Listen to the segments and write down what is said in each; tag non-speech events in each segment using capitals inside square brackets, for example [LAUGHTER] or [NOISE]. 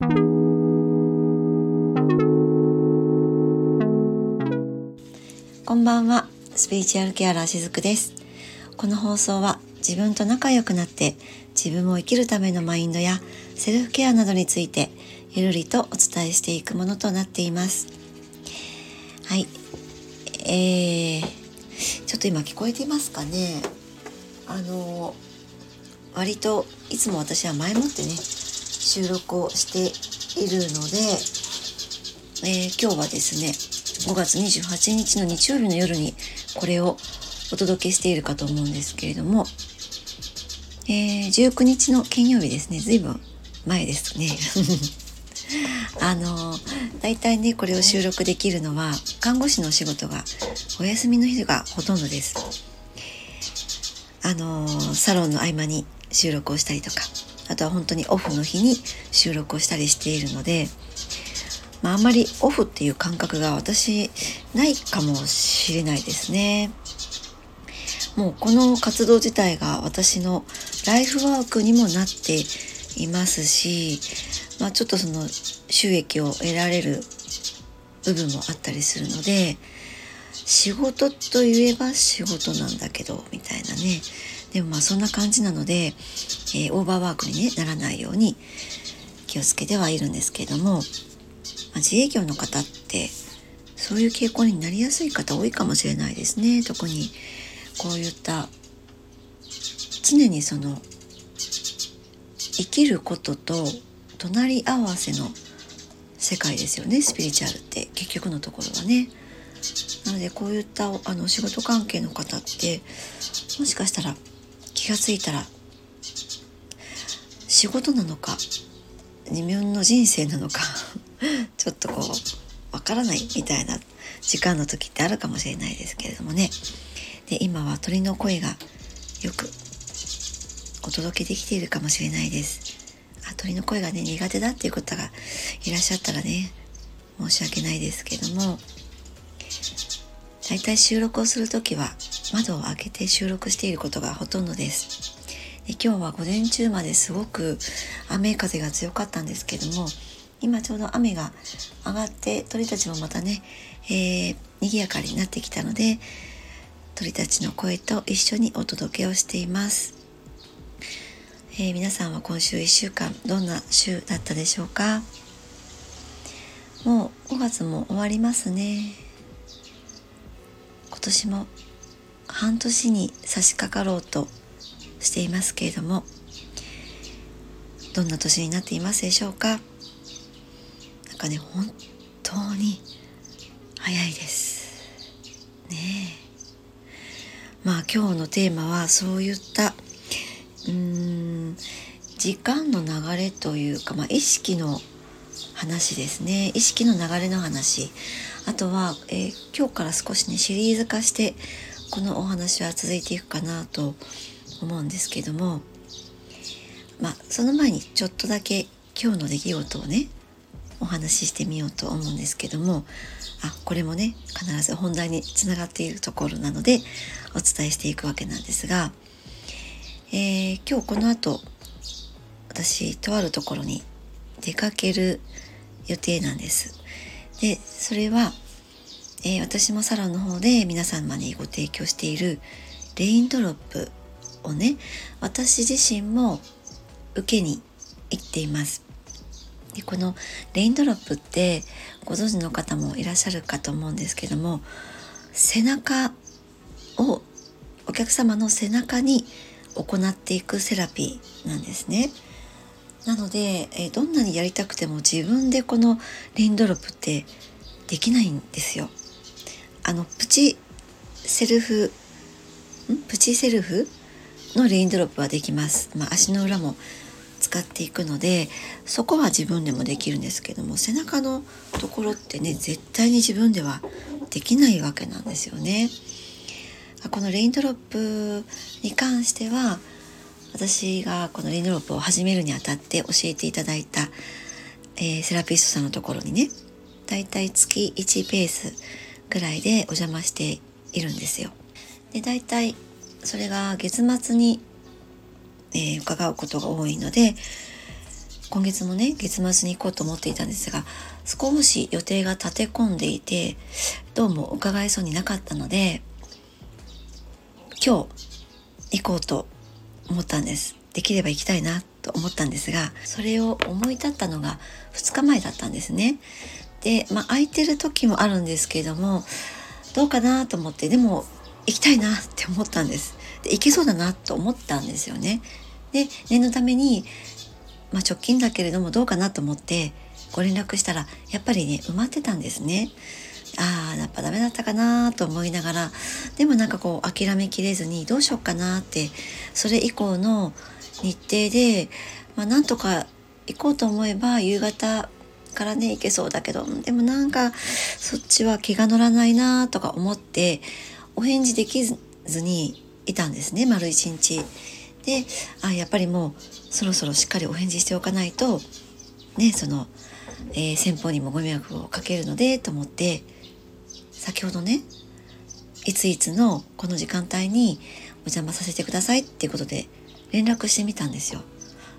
こんばんは。スピリチュアルケアラーしずくです。この放送は自分と仲良くなって自分を生きるためのマインドやセルフケアなどについてゆるりとお伝えしていくものとなっています。はい。えー、ちょっと今聞こえてますかね。あの割といつも私は前もってね収録をしているので、えー、今日はですね5月28日の日曜日の夜にこれをお届けしているかと思うんですけれども、えー、19日の金曜日ですね。随分前ですね。[LAUGHS] あの大体ねこれを収録できるのは看護師のお仕事がお休みの日がほとんどです。あのサロンの合間に収録をしたりとかあとは本当にオフの日に収録をしたりしているので、まあ、あんまりオフっていう感覚が私ないかもしれないですね。もうこの活動自体が私のライフワークにもなっていますし、まあ、ちょっとその収益を得られる部分もあったりするので仕事といえば仕事なんだけどみたいなねでもまあそんな感じなので、えー、オーバーワークに、ね、ならないように気をつけてはいるんですけれども、まあ、自営業の方ってそういう傾向になりやすい方多いかもしれないですね特にこういった常にその生きることと隣り合わせの世界ですよねスピリチュアルって結局のところはね。なのでこういったあの仕事関係の方ってもしかしたら気が付いたら仕事なのか自分の人生なのか [LAUGHS] ちょっとこうわからないみたいな時間の時ってあるかもしれないですけれどもね。で今は鳥の声がよくお届けできているかもしれないです。あ鳥の声がね苦手だっていう方がいらっしゃったらね申し訳ないですけども。だいたい収録をする時は窓を開けて収録していることがほとんどです。で今日は午前中まですごく雨風が強かったんですけども今ちょうど雨が上がって鳥たちもまたね、えー、賑やかになってきたので鳥たちの声と一緒にお届けをしています、えー、皆さんは今週1週間どんな週だったでしょうか？もう5月も終わりますね。今年も半年に差し掛かろうとしていますけれどもどんな年になっていますでしょうか？なんかね本当に早いです。ねえ。まあ今日のテーマはそういったうーん時間の流れというか、まあ、意識の話ですね。意識の流れの話。あとは、えー、今日から少しねシリーズ化してこのお話は続いていくかなと思うんですけどもまあその前にちょっとだけ今日の出来事をねお話ししてみようと思うんですけどもあこれもね必ず本題につながっているところなのでお伝えしていくわけなんですが、えー、今日この後私とあるところに出かける予定なんです。でそれはえー、私もサロンの方で皆様にご提供しているレインドロップをね私自身も受けに行っていますでこのレインドロップってご存知の方もいらっしゃるかと思うんですけども背中をお客様の背中に行っていくセラピーなんですね。なので、えどんなにやりたくても自分でこのレインドロップってできないんですよ。あのプチセルフん？プチセルフのレインドロップはできます、まあ、足の裏も使っていくのでそこは自分でもできるんですけども背中のところってね絶対に自分ではできないわけなんですよね。このレインドロップに関しては私がこのレインドロップを始めるにあたって教えていただいた、えー、セラピストさんのところにねだいたい月1ペースぐらいでお邪魔しているんですよ。で大体それが月末に、えー、伺うことが多いので今月もね月末に行こうと思っていたんですが少し予定が立て込んでいてどうも伺えそうになかったので今日行こうと思ったんです。できれば行きたいなと思ったんですがそれを思い立ったのが2日前だったんですね。でまあ空いてる時もあるんですけれどもどうかなと思ってでも行きたいなって思ったんです。で行けそうだなと思ったんですよね。で念のために、まあ、直近だけれどもどうかなと思ってご連絡したらやっぱりね埋まってたんですね。ああやっぱダメだったかなと思いながらでもなんかこう諦めきれずにどうしようかなってそれ以降の日程で、まあ、なんとか行こうと思えば夕方からね行けそうだけどでもなんかそっちは気が乗らないなとか思ってお返事できずにいたんですね丸一日。であやっぱりもうそろそろしっかりお返事しておかないとねその、えー、先方にもご迷惑をかけるのでと思って先ほどねいついつのこの時間帯にお邪魔させてくださいっていうことで連絡してみたんですよ。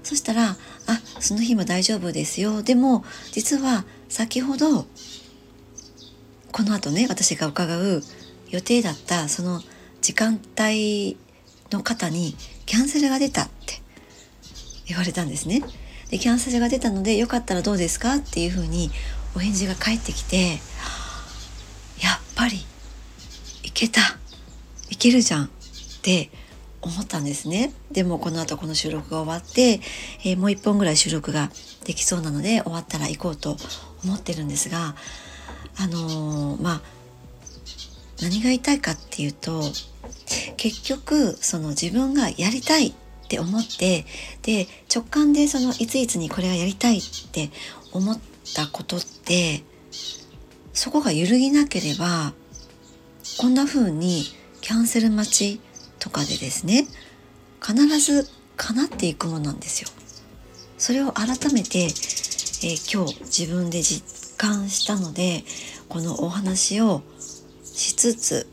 そしたら「あその日も大丈夫ですよ」でも実は先ほどこの後ね私が伺う予定だったその時間帯の方にキャンセルが出たって言われたんですね。でキャンセルが出たのでよかったらどうですか？っていうふうにお返事が返ってきてぱりいけたいけるじゃんって思ったんですね。でもこの後この収録が終わって、えー、もう一本ぐらい収録ができそうなので終わったら行こうと思ってるんですがあのー、まあ何が言いたいかっていうと結局その自分がやりたいって思ってで直感でそのいついつにこれはやりたいって思ったことってそこが揺るぎなければこんな風にキャンセル待ちとかでですね必ず叶っていくものなんですよ。それを改めて、えー、今日自分で実感したのでこのお話をしつつ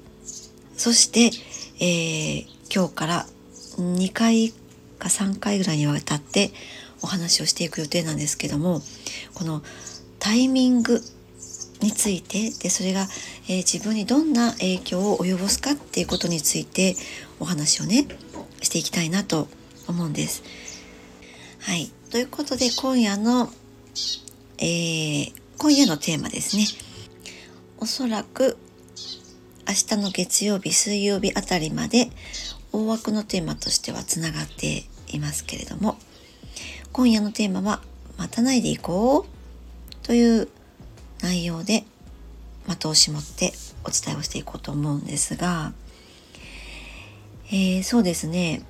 そして、えー、今日から2回か3回ぐらいにわたってお話をしていく予定なんですけどもこのタイミングについてでそれが、えー、自分にどんな影響を及ぼすかっていうことについてお話をねしていきたいなと思うんです。はい。ということで今夜の、えー、今夜のテーマですね。おそらく明日の月曜日、水曜日あたりまで大枠のテーマとしてはつながっていますけれども今夜のテーマは「待たないでいこう」という内容で的を絞ってお伝えをしていこうと思うんですが、えー、そうですね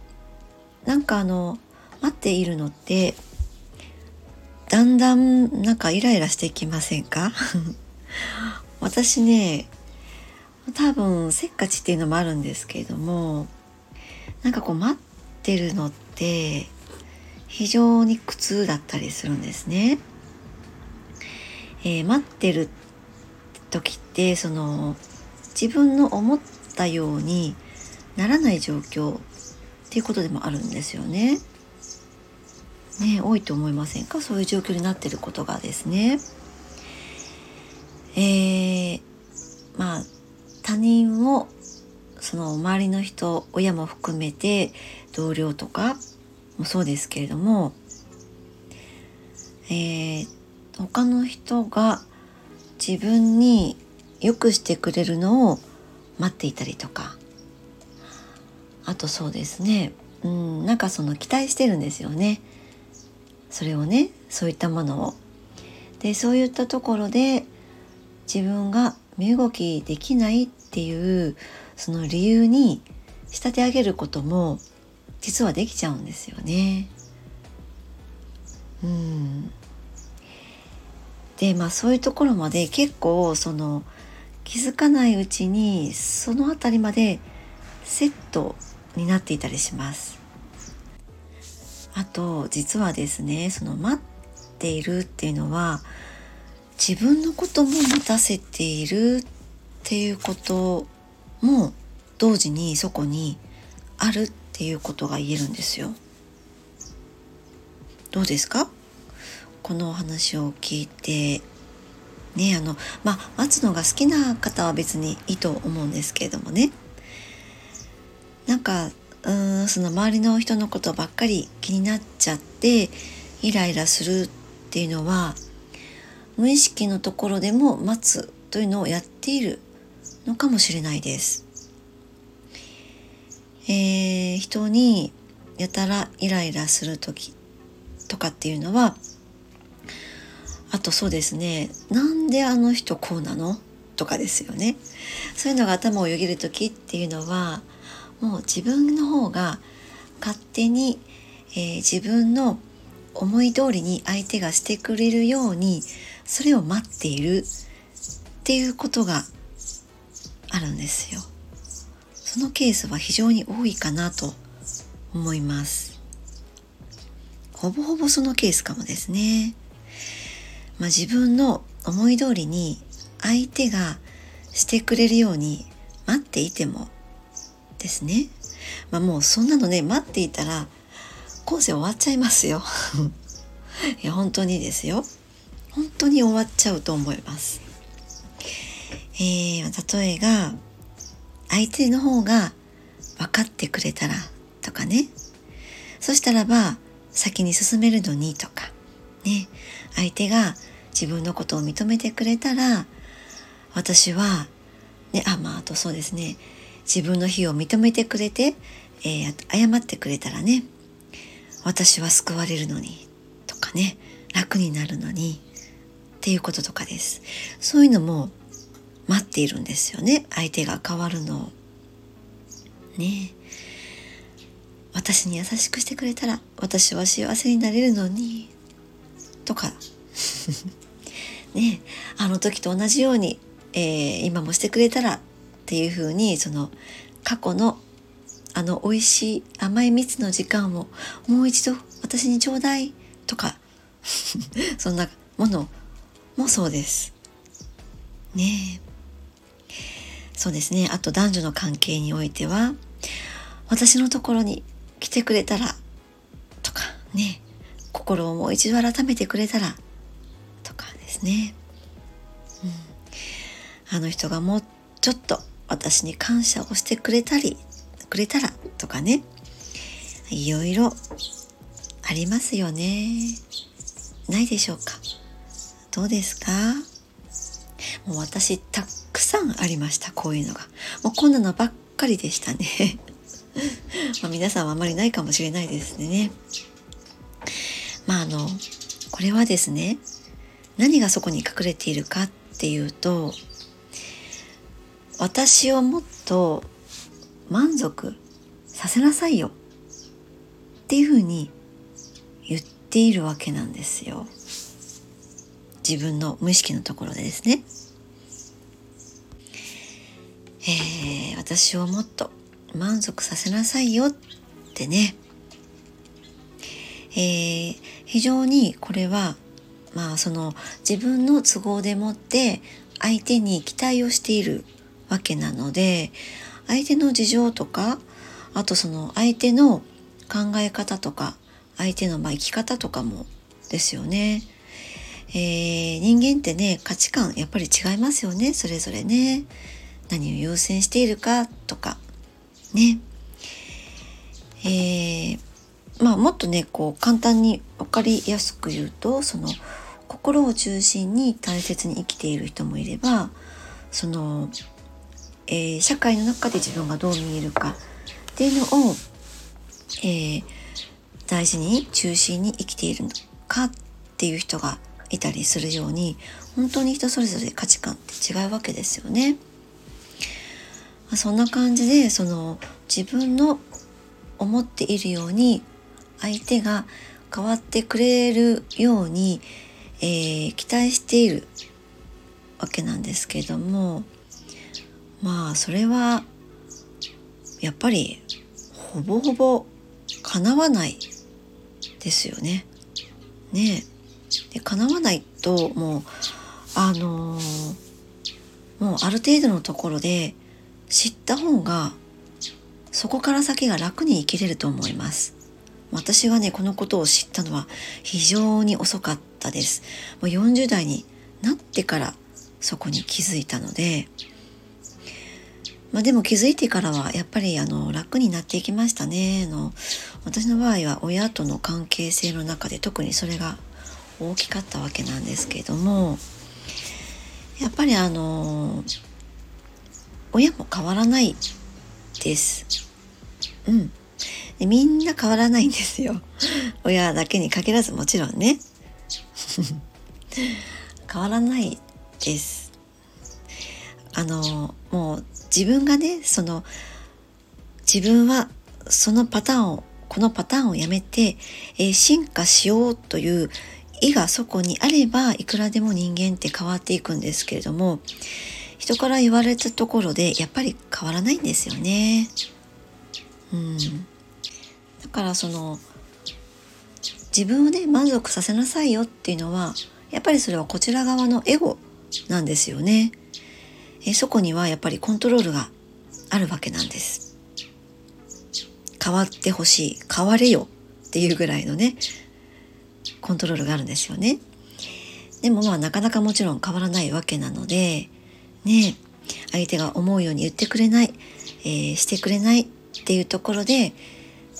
なんかあの待っているのってだんだんなんかイライラしてきませんか？[LAUGHS] 私ね多分せっかちっていうのもあるんですけれどもなんかこう待ってるのって非常に苦痛だったりするんですね。えー、待ってる時ってその自分の思ったようにならない状況っていうことでもあるんですよね。ね多いと思いませんか？そういう状況になってることがですね。えー、まあ他人をその周りの人親も含めて同僚とかもそうですけれども、えー、他の人が自分に良くしてくれるのを待っていたりとかあとそうですねうんなんかその期待してるんですよねそれをねそういったものを。でそういったところで自分が身動きできないっていうその理由に仕立て上げることも実はできちゃうんですよね。うんでまあそういうところまで結構その気づかないうちにその辺りまでセットになっていたりします。あと実はですねその待っているっていうのは自分のことも待たせているっていうことも同時にそこにあるっていうことが言えるんですよ。どうですか？このお話を聞いてねあのまあ待つのが好きな方は別にいいと思うんですけれどもねなんかうんその周りの人のことばっかり気になっちゃってイライラするっていうのは無意識のところでも待つというのをやっているのかもしれないです。えー、人にやたらイライラする時とかっていうのはあとそうですねなんであの人こうなの？とかですよねそういうのが頭をよぎる時っていうのはもう自分の方が勝手に、えー、自分の思い通りに相手がしてくれるようにそれを待っているっていうことがあるんですよ。そのケースは非常に多いかなと思います。ほぼほぼそのケースかもですね。まあ、自分の思い通りに相手がしてくれるように待っていてもですね。まあ、もうそんなのね待っていたら今世終わっちゃいますよ。[LAUGHS] いや本当にですよ。本当に終わっちゃうと思います。えー、例えが相手の方が分かってくれたらとかねそしたらば先に進めるのにとかね相手が自分のことを認めてくれたら私はねあまああとそうですね。自分の非を認めてくれて、えー、謝ってくれたらね私は救われるのにとかね楽になるのにっていうこととかです。そういうのも待っているんですよね。相手が変わるのを。ね。私に優しくしてくれたら私は幸せになれるのにとか。[LAUGHS] ねあの時と同じように、えー、今もしてくれたらっていうふうにその過去のあの美味しい甘い蜜の時間をもう一度私にちょうだいとか [LAUGHS] そんなものもそうです。ね。そうですね。あと男女の関係においては私のところに来てくれたらとかね。心をもう一度改めてくれたらとかですね、うん、あの人がもうちょっと私に感謝をしてくれたりくれたらとかね。いろいろありますよね。ないでしょうか。どうですか？もう私たくさんありましたこういうのが。もうこんなのばっかりでしたね。[LAUGHS] ま皆さんはあまりないかもしれないですね。まああのこれはですね何がそこに隠れているかっていうと私をもっと満足させなさいよっていうふうに言っているわけなんですよ。自分の無意識のところでですね。えー、私をもっと満足させなさいよってね、えー、非常にこれはまあその自分の都合でもって相手に期待をしているわけなので相手の事情とかあとその相手の考え方とか相手のま生き方とかもですよね。えー、人間ってね価値観やっぱり違いますよねそれぞれね。何を優先しているかとかねえー、まあもっとねこう簡単に分かりやすく言うとその心を中心に大切に生きている人もいればその、えー、社会の中で自分がどう見えるかっていうのを、えー、大事に中心に生きているのかっていう人がいたりするように本当に人それぞれ価値観って違うわけですよね。そんな感じでその自分の思っているように相手が変わってくれるように、えー、期待しているわけなんですけどもまあそれはやっぱりほぼほぼ叶わないですよね。ねで叶わないともうあのー、もうある程度のところで知った方がそこから先が楽に生きれると思います私はねこのことを知ったのは非常に遅かったですもう40代になってからそこに気づいたのでまあ、でも気づいてからはやっぱりあの楽になっていきましたねの私の場合は親との関係性の中で特にそれが大きかったわけなんですけれどもやっぱりあの親も変わらないです。うん。でみんな変わらないんですよ。親だけに限らずもちろんね。[LAUGHS] 変わらないです。あのもう自分がねその自分はそのパターンをこのパターンをやめて、えー、進化しようという意がそこにあればいくらでも人間って変わっていくんですけれども人から言われたところでやっぱり変わらないんですよね。うん、だからその自分をね満足させなさいよっていうのはやっぱりそれはこちら側のエゴなんですよね。えそこにはやっぱりコントロールがあるわけなんです。変わってほしい変われよっていうぐらいのねコントロールがあるんですよね。でもまあなかなかもちろん変わらないわけなのでね相手が思うように言ってくれない、えー、してくれないっていうところで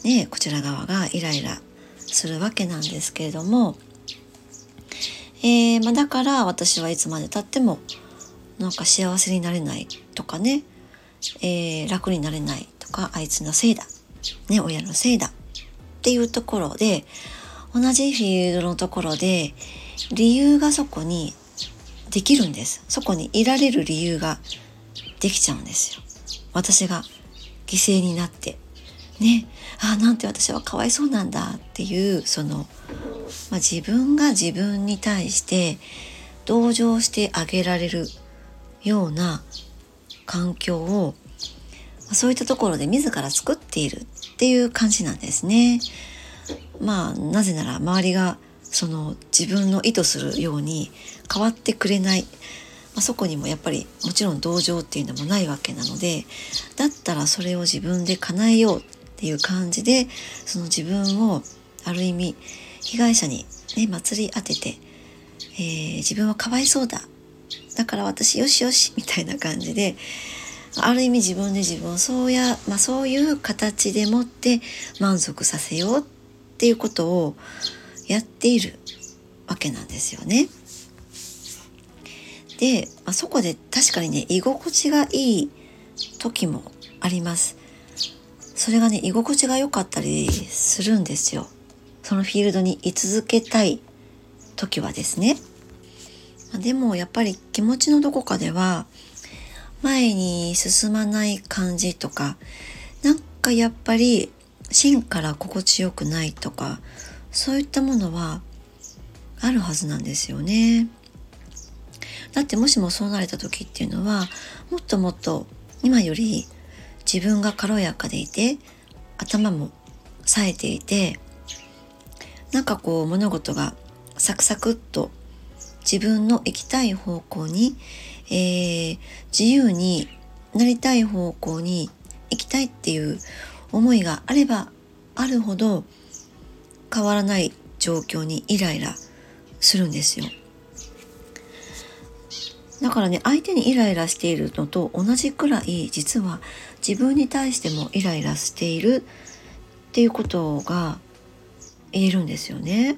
ねこちら側がイライラするわけなんですけれども、えーまあ、だから私はいつまでたってもなんか幸せになれないとかね、えー、楽になれないとかあいつのせいだ、ね、親のせいだ。っていうところで同じフィールドのところで理由がそこにできるんです。そこにいられる理由ができちゃうんですよ。私が犠牲になって。ねあなんて私はかわいそうなんだっていうその、まあ、自分が自分に対して同情してあげられるような環境をそういったところで自ら作っているっていう感じなんですね。まあなぜなら周りがその自分の意図するように変わってくれない、まあ、そこにもやっぱりもちろん同情っていうのもないわけなのでだったらそれを自分で叶えようっていう感じでその自分をある意味被害者にね祭り当てて、えー、自分はかわいそうだだから私よしよしみたいな感じである意味自分で自分をそうや、まあ、そういう形でもって満足させようっていうことをやっているわけなんですよね。で、まあ、そこで確かにね居心地がいい時もあります。それがね居心地が良かったりするんですよ。そのフィールドに居続けたい時はですね。でもやっぱり気持ちのどこかでは前に進まない感じとかなんかやっぱり芯から心地よくないとかそういったものはあるはずなんですよね。だってもしもそうなれた時っていうのはもっともっと今より自分が軽やかでいて頭も冴えていてなんかこう物事がサクサクっと自分の行きたい方向に、えー、自由になりたい方向に行きたいっていう思いがあればあるほど変わらない状況にイライラするんですよ。だからね相手にイライラしているのと同じくらい実は自分に対してもイライラしているっていうことが言えるんですよね。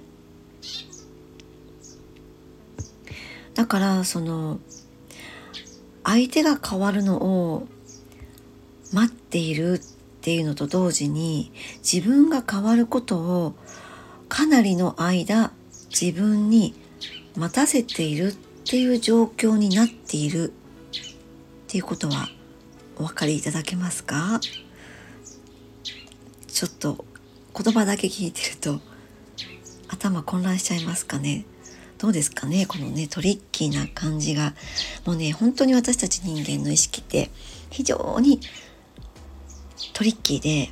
だからその相手が変わるのを待っているっていうのと同時に自分が変わることをかなりの間自分に待たせているっていう状況になっているっていうことはお分かりいただけますか？ちょっと言葉だけ聞いてると頭混乱しちゃいますかね？どうですかね？このねトリッキーな感じが。もうね本当に私たち人間の意識って非常にトリッキーで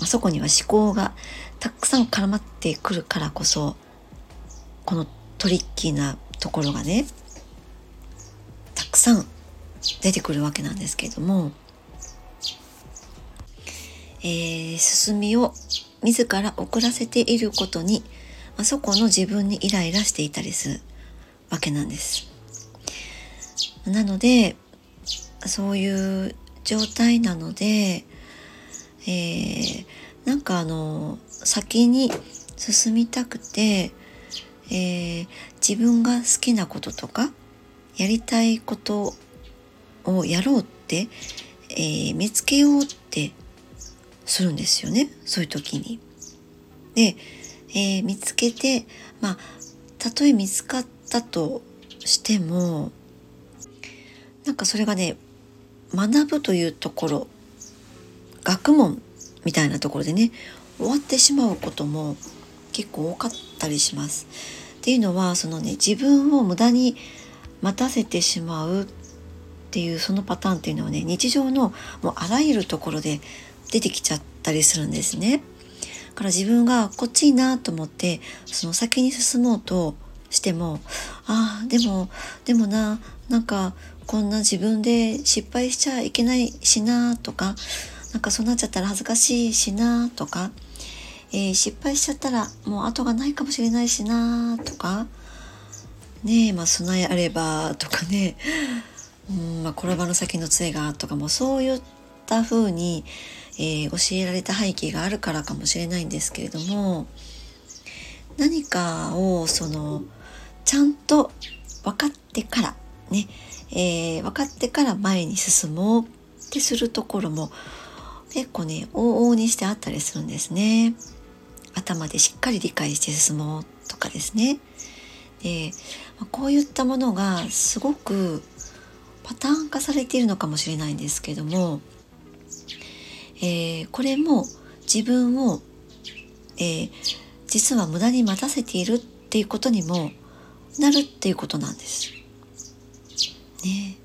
あそこには思考がたくさん絡まってくるからこそこのトリッキーなところがねたくさん出てくるわけなんですけれども、えー、進みを自ら遅らせていることにあ、そこの自分にイライラしていたりするわけなんです。なのでそういう状態なので、えー、なんかあの先に進みたくて、えー、自分が好きなこととかやりたいことをやろうって、えー、見つけようってするんですよねそういう時に。で、えー、見つけてまあたとえ見つかったとしてもなんかそれがね学ぶというところ学問みたいなところでね終わってしまうことも結構多かったりします。っていうのはそのね自分を無駄に待たせてしまうっっていうそのパターンっていうのはね日常のもうあらゆるところで出てきちゃったりするんですね。だから自分がこっちいいなと思ってその先に進もうとしてもああでもでもななんかこんな自分で失敗しちゃいけないしなとかなんかそうなっちゃったら恥ずかしいしなとか、えー、失敗しちゃったらもう後がないかもしれないしなとかねえまあ備えあればとかねうんまあ転ばぬ先の杖がとかもそういった風に、えー、教えられた背景があるからかもしれないんですけれども何かをそのちゃんと分かってからね、えー、分かってから前に進もうってするところも結構ね往々にしてあったりするんですね。頭でしっかり理解して進もうとかですね。でこういったものがすごくパターン化されているのかもしれないんですけども、えー、これも自分を、えー、実は無駄に待たせているっていうことにもなるっていうことなんです。ね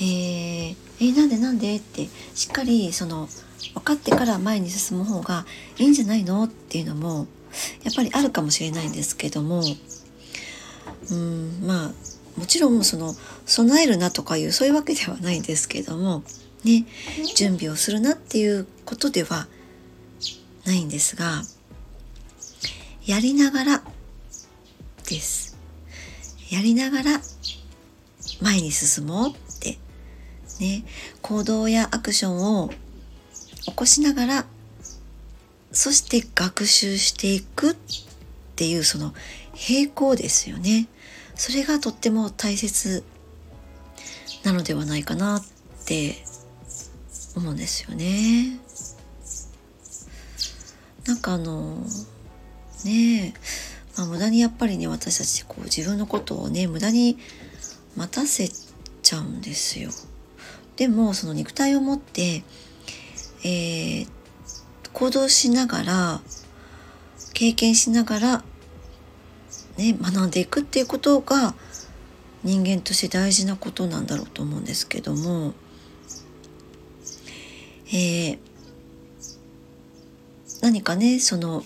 えー、えー、なんでなんでってしっかりその分かってから前に進む方がいいんじゃないのっていうのもやっぱりあるかもしれないんですけどもうんまあもちろんその備えるなとかいうそういうわけではないですけどもね準備をするなっていうことではないんですがやりながらです。やりながら前に進もうってね行動やアクションを起こしながらそして学習していくっていうその平行ですよね。それがとっても大切なのではないかなって思うんですよね。なんかあのねえ、まあ、無駄にやっぱりね私たちこう自分のことをね無駄に待たせちゃうんですよ。でもその肉体を持って、えー、行動しながら経験しながらね、学んでいくっていうことが人間として大事なことなんだろうと思うんですけども、えー、何かねその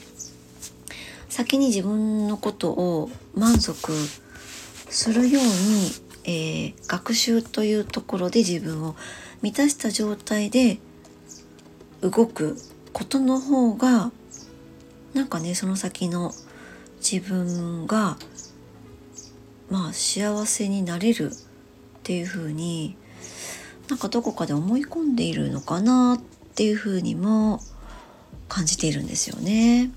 先に自分のことを満足するように、えー、学習というところで自分を満たした状態で動くことの方がなんかねその先の自分がまあ幸せになれるっていうふうになんかどこかで思い込んでいるのかなっていうふうにも感じているんですよね。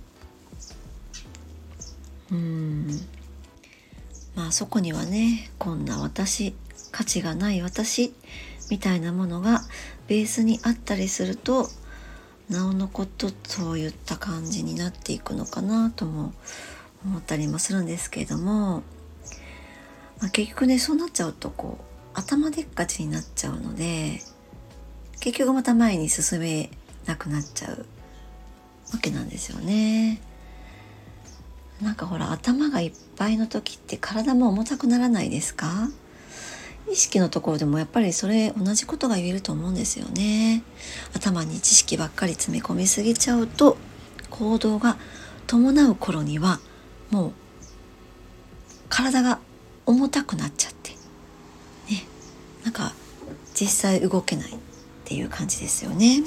うんまあそこにはねこんな私価値がない私みたいなものがベースにあったりするとなおのことそういった感じになっていくのかなとも思ったりもするんですけれども、まあ、結局ねそうなっちゃうとこう頭でっかちになっちゃうので結局また前に進めなくなっちゃうわけなんですよね。なんかほら頭がいっぱいの時って体も重たくならないですか？意識のところでもやっぱりそれ同じことが言えると思うんですよね。頭に知識ばっかり詰め込みすぎちゃうと行動が伴う頃にはもう体が重たくなっちゃって。ね。なんか実際動けないっていう感じですよね。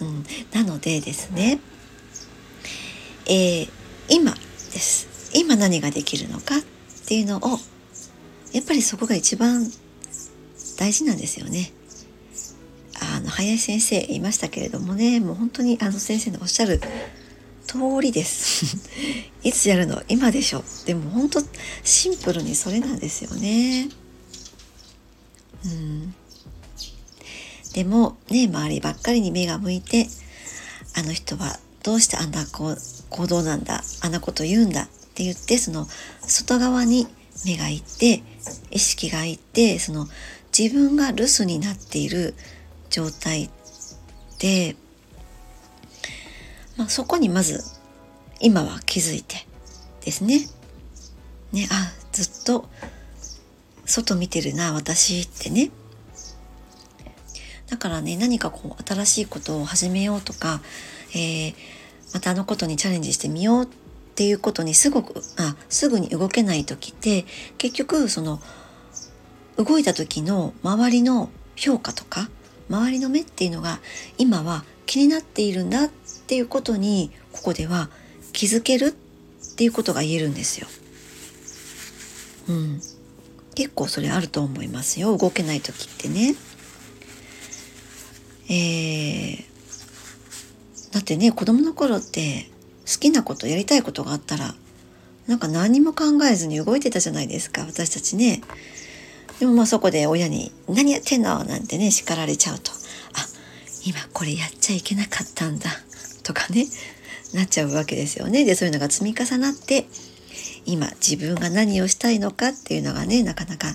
うん、なのでですね。えー、今です。今何ができるのかっていうのをやっぱりそこが一番大事なんですよね。あの林先生言いましたけれどもね。もう本当にあの先生のおっしゃる通りです。[LAUGHS] いつやるの？今でしょ。でも本当シンプルにそれなんですよね。うん。でもね周りばっかりに目が向いてあの人はどうしてあんな行動なんだあんなこと言うんだって言ってその外側に目がいって意識がいってその自分が留守になっている状態で、まあ、そこにまず今は気づいてですね。ねあずっと外見てるな私ってね。だからね何かこう新しいことを始めようとか、えー、またあのことにチャレンジしてみようっていうことにすごくあすぐに動けない時って結局その動いた時の周りの評価とか周りの目っていうのが今は気になっているんだっていうことにここでは気づけるっていうことが言えるんですよ。うん、結構それあると思いますよ動けない時ってね。えー、だってね子供の頃って好きなことやりたいことがあったらなんか何も考えずに動いてたじゃないですか私たちね。でもまあそこで親に「何やってんの?」なんてね叱られちゃうと「あ今これやっちゃいけなかったんだ」とかねなっちゃうわけですよね。でそういうのが積み重なって今自分が何をしたいのかっていうのがねなかなか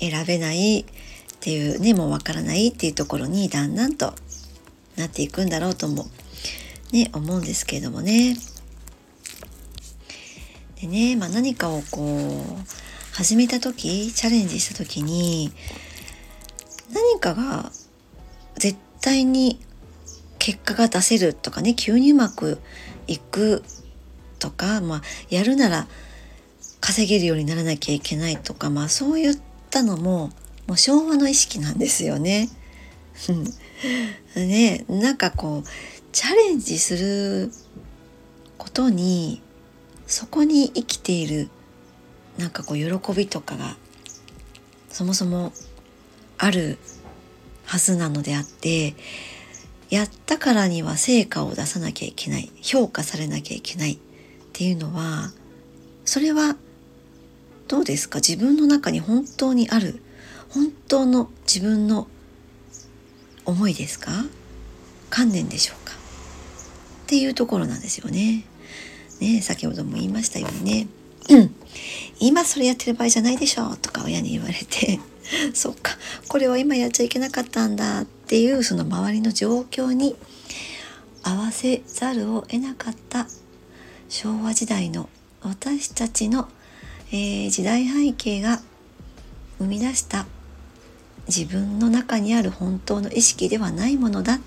選べないっていうねもうわからないっていうところにだんだんとなっていくんだろうともね思うんですけれどもね。でね、まあ、何かをこう始めた時チャレンジした時に何かが絶対に結果が出せるとかね急にうまくいくとか、まあ、やるなら稼げるようにならなきゃいけないとか、まあ、そういったのももう昭和の意識なんですよね。[LAUGHS] ねなんかこうチャレンジすることにそこに生きているなんかこう喜びとかがそもそもあるはずなのであってやったからには成果を出さなきゃいけない評価されなきゃいけないっていうのはそれはどうですか？自分の中に本当にある本当の自分の思いですか？観念でしょうか？っていうところなんですよね。ね先ほども言いましたようにね、今それやってる場合じゃないでしょとか親に言われて [LAUGHS] そっかこれは今やっちゃいけなかったんだっていうその周りの状況に合わせざるを得なかった昭和時代の私たちの、えー、時代背景が生み出した自分の中にある本当の意識ではないものだっ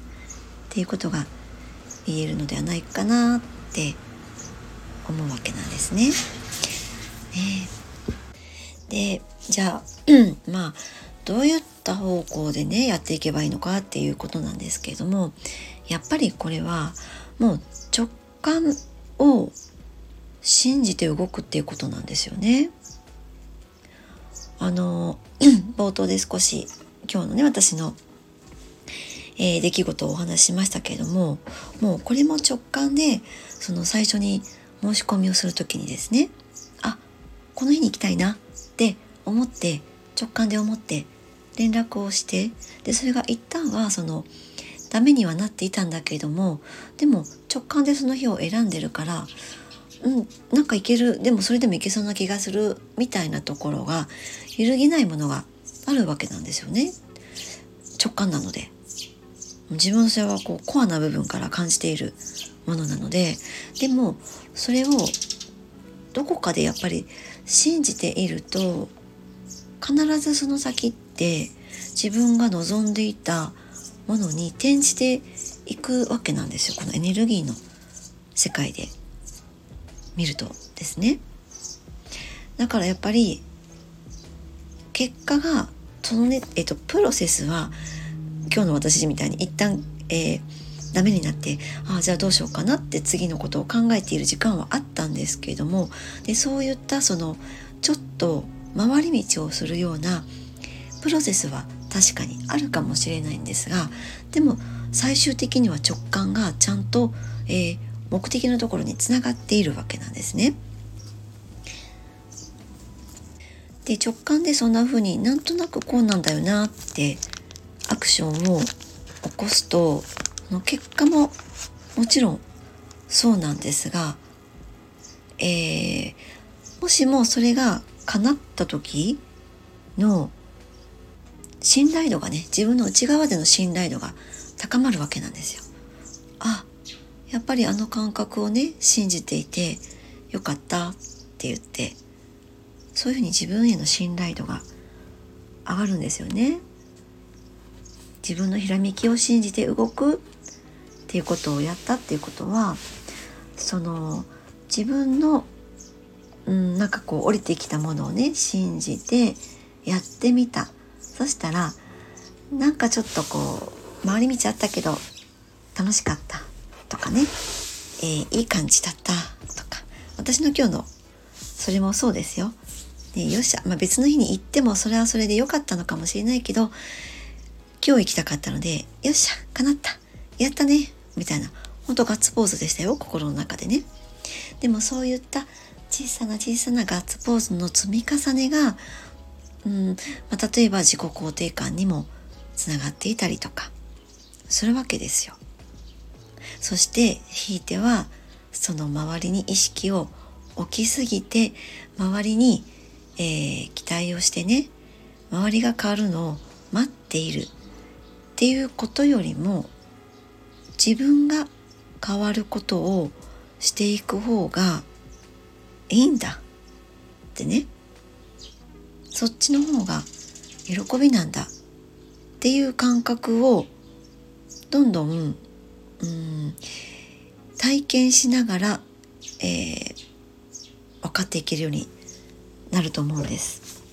ていうことが言えるのではないかなって思うわけなんですね。ねでじゃあ、まあどういった方向でねやっていけばいいのかっていうことなんですけれどもやっぱりこれはもう直感を信じて動くっていうことなんですよね。あの [CLEARS THROAT] 冒頭で少し今日のね私の、えー、出来事をお話ししましたけれどももうこれも直感でその最初に申し込みをする時にですねこの日に行きたいなって思って直感で思って連絡をしてでそれが一旦はそのダメにはなっていたんだけれどもでも直感でその日を選んでるからうんなんかいけるでもそれでもいけそうな気がするみたいなところが揺るぎないものがあるわけなんですよね。直感なので。自分のそれはこうコアな部分から感じているものなのででもそれをどこかでやっぱり信じていると必ずその先って自分が望んでいたものに転じていくわけなんですよ。このエネルギーの世界で。見るとですね。だからやっぱり結果がそのね、えっと、プロセスは今日の私みたいに一旦、えー、ダメになってああじゃあどうしようかなって次のことを考えている時間はあったんですけれどもでそういったそのちょっと回り道をするようなプロセスは確かにあるかもしれないんですがでも最終的には直感がちゃんと、えー、目的のところにつながっているわけなんですね。で直感でそんな風になんとなくこうなんだよなってアクションを起こすとの結果ももちろんそうなんですが、えー、もしもそれが叶った時の信頼度がね自分の内側での信頼度が高まるわけなんですよ。あやっぱりあの感覚をね信じていてよかったって言ってそういうふうに自分への信頼度が上がるんですよね。自分のひらめきを信じて動くっていうことをやったっていうことはその自分の、うん、なんかこう降りてきたものをね信じてやってみた。そしたらなんかちょっとこう回り道あったけど楽しかった。とかね、えー、いい感じだった。とか。私の今日のそれもそうですよ。ね、よっしゃ、まあ、別の日に行ってもそれはそれで良かったのかもしれないけど今日行きたかったのでよっしゃ。叶った。やったね。みたいなほんとガッツポーズでしたよ心の中でね。でもそういった小さな小さなガッツポーズの積み重ねがうんまあ、例えば自己肯定感にもつながっていたりとかするわけですよ。そしてひいてはその周りに意識を置きすぎて周りに、えー、期待をしてね周りが変わるのを待っているっていうことよりも自分が変わることをしていく方がいいんだってねそっちの方が喜びなんだっていう感覚をどんどんうん体験しながら、えー、分かっていけるようになると思うんです。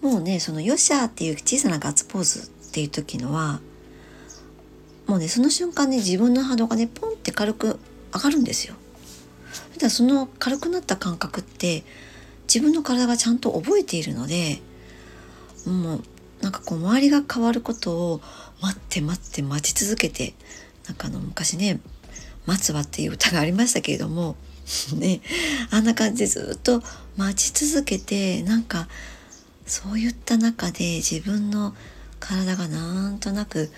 もうねその「よっしゃ!」っていう小さなガッツポーズっていう時のはもうねその瞬間ね自分の波動がねポンって軽く上がるんですよ。そしたらその軽くなった感覚って自分の体がちゃんと覚えているのでもうなんかこう周りが変わることを待って待って待ち続けてなんかあの昔ね「待つわ」っていう歌がありましたけれども [LAUGHS] ねあんな感じでずっと待ち続けてなんかそういった中で自分の体がなんとなく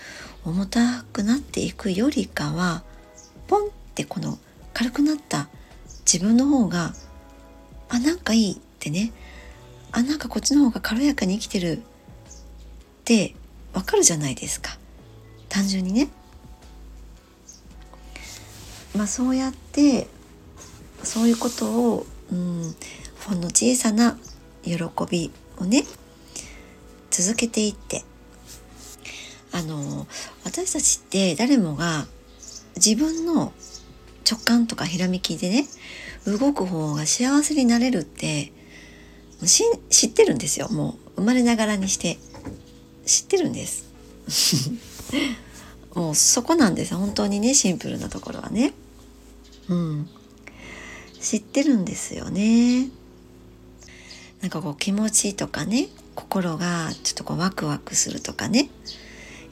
重たくなっていくよりかはポンってこの軽くなった自分の方があなんかいいってねあなんかこっちの方が軽やかに生きてるってわかるじゃないですか単純にね。まあそうやってそういうことを、うん、ほんの小さな喜びをね続けていってあの私たちって誰もが自分の直感とかひらめきでね動く方が幸せになれるって知ってるんですよ。もう生まれながらにして。知ってるんです。[LAUGHS] もうそこなんです本当にねシンプルなところはね。うん。知ってるんですよね。なんかこう気持ちとかね心がちょっとこうワクワクするとかね、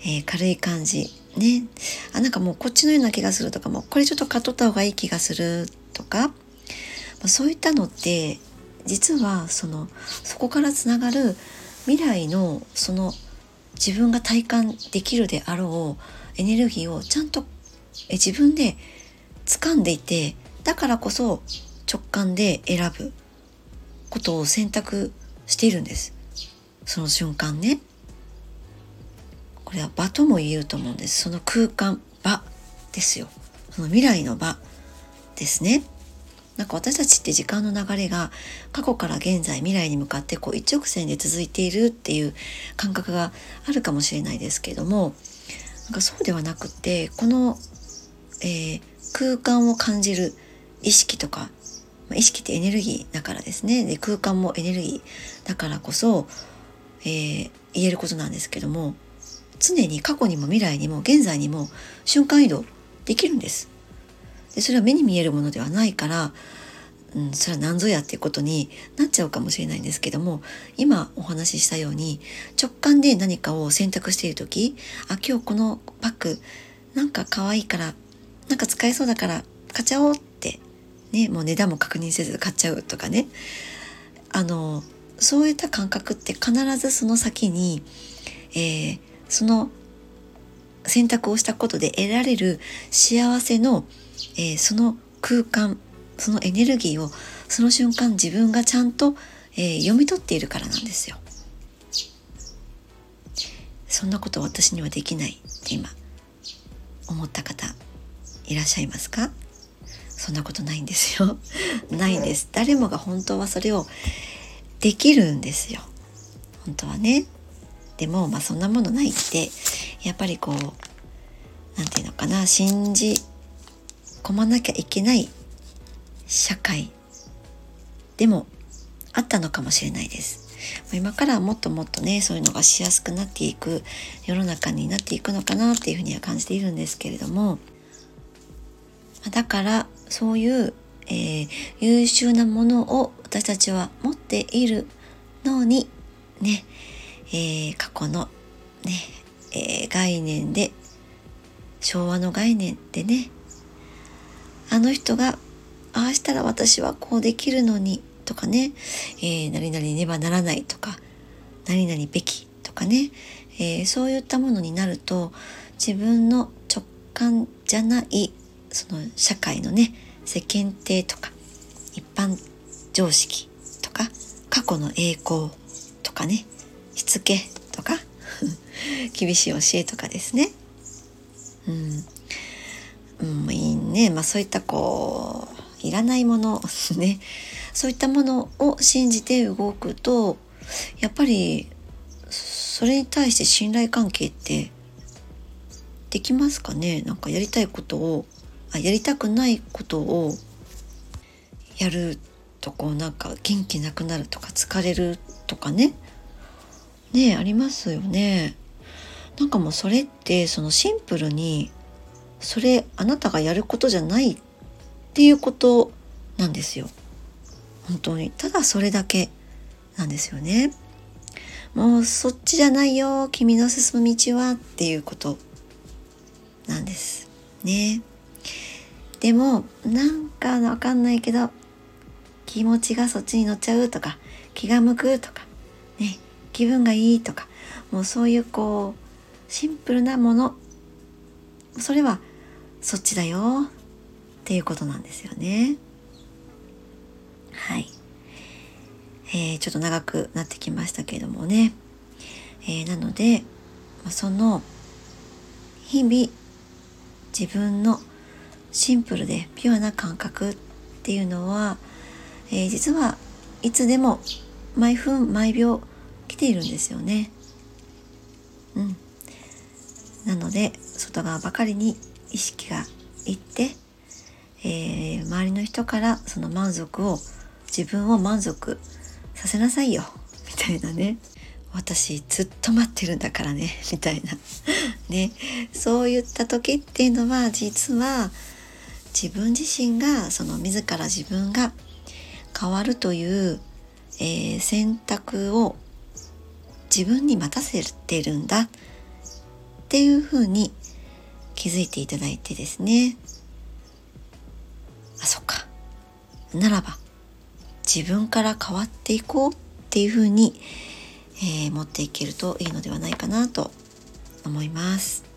えー、軽い感じね。あなんかもうこっちのような気がするとかもこれちょっと買っとった方がいい気がするとかまそういったのって実はそのそこからつながる未来のその自分が体感できるであろうエネルギーをちゃんと自分で掴んでいてだからこそ直感で選ぶことを選択しているんです。その瞬間ね。これは場とも言えると思うんです。その空間場ですよ。その未来の場ですね。なんか私たちって時間の流れが過去から現在未来に向かってこう一直線で続いているっていう感覚があるかもしれないですけれどもなんかそうではなくってこの、えー、空間を感じる意識とかま意識ってエネルギーだからですね。で空間もエネルギーだからこそ、えー、言えることなんですけども常に過去にも未来にも現在にも瞬間移動できるんです。でそれは目に見えるものではないからうん、それは何ぞやっていうことになっちゃうかもしれないんですけども今お話ししたように直感で何かを選択している時あ今日このバッグなんか可愛いからなんか使えそうだから買っちゃおうってねもう値段も確認せず買っちゃうとかね。あのそういった感覚って必ずその先に、えー、その選択をしたことで得られる幸せの、えー、その空間そのエネルギーをその瞬間自分がちゃんと、えー、読み取っているからなんですよ。そんなこと私にはできないって今思った方いらっしゃいますか？そんなことないんですよ。[LAUGHS] ないんです。誰もが本当はそれをできるんですよ。本当はね。でもまあそんなものないってやっぱりこう何て言うのかな信じ込まなきゃいけない社会でもあったのかもしれないです。今からもっともっとねそういうのがしやすくなっていく世の中になっていくのかなっていうふうには感じているんですけれどもだからそういう、えー、優秀なものを私たちは持っているのにね、えー、過去のね、えー、概念で昭和の概念でねあの人がああしたら私はこうできるのにとかね、えー、何々ねばならないとか何々べきとかね、えー、そういったものになると自分の直感じゃないその社会のね世間体とか一般常識とか過去の栄光とかねしつけとか [LAUGHS] 厳しい教えとかですね。うん、うん、いいね。まあそういったこういらないものです [LAUGHS] ね。そういったものを信じて動くとやっぱりそれに対して信頼関係ってできますかね？なんかやりたいことをあやりたくないことをやるとこうなんか元気なくなるとか疲れるとかね。ねありますよね。なんかもうそれってそのシンプルにそれあなたがやることじゃないっていうことなんですよ。本当に。ただそれだけなんですよね。もうそっちじゃないよ君の進む道はっていうことなんですね。でもなんかわかんないけど気持ちがそっちに乗っちゃうとか気が向くとか気分がいいとかもうそういうこうシンプルなものそれはそっちだよっていうことなんですよね。はい。えー、ちょっと長くなってきましたけれどもね。えー、なので、その日々自分のシンプルでピュアな感覚っていうのは、えー、実はいつでも毎分毎秒来ているんですよね。うん。なので外側ばかりに意識がいってえー、周りの人からその満足を自分を満足させなさいよ。みたいなね。私ずっと待ってるんだからね。みたいな。[LAUGHS] ね。そういった時っていうのは実は自分自身がその自ら自分が変わるという、えー、選択を自分に待たせてるんだ。っていうふうに気づいていただいてですね。あそっか。ならば自分から変わっていこうっていうふうに、えー、持っていけるといいのではないかなと思います。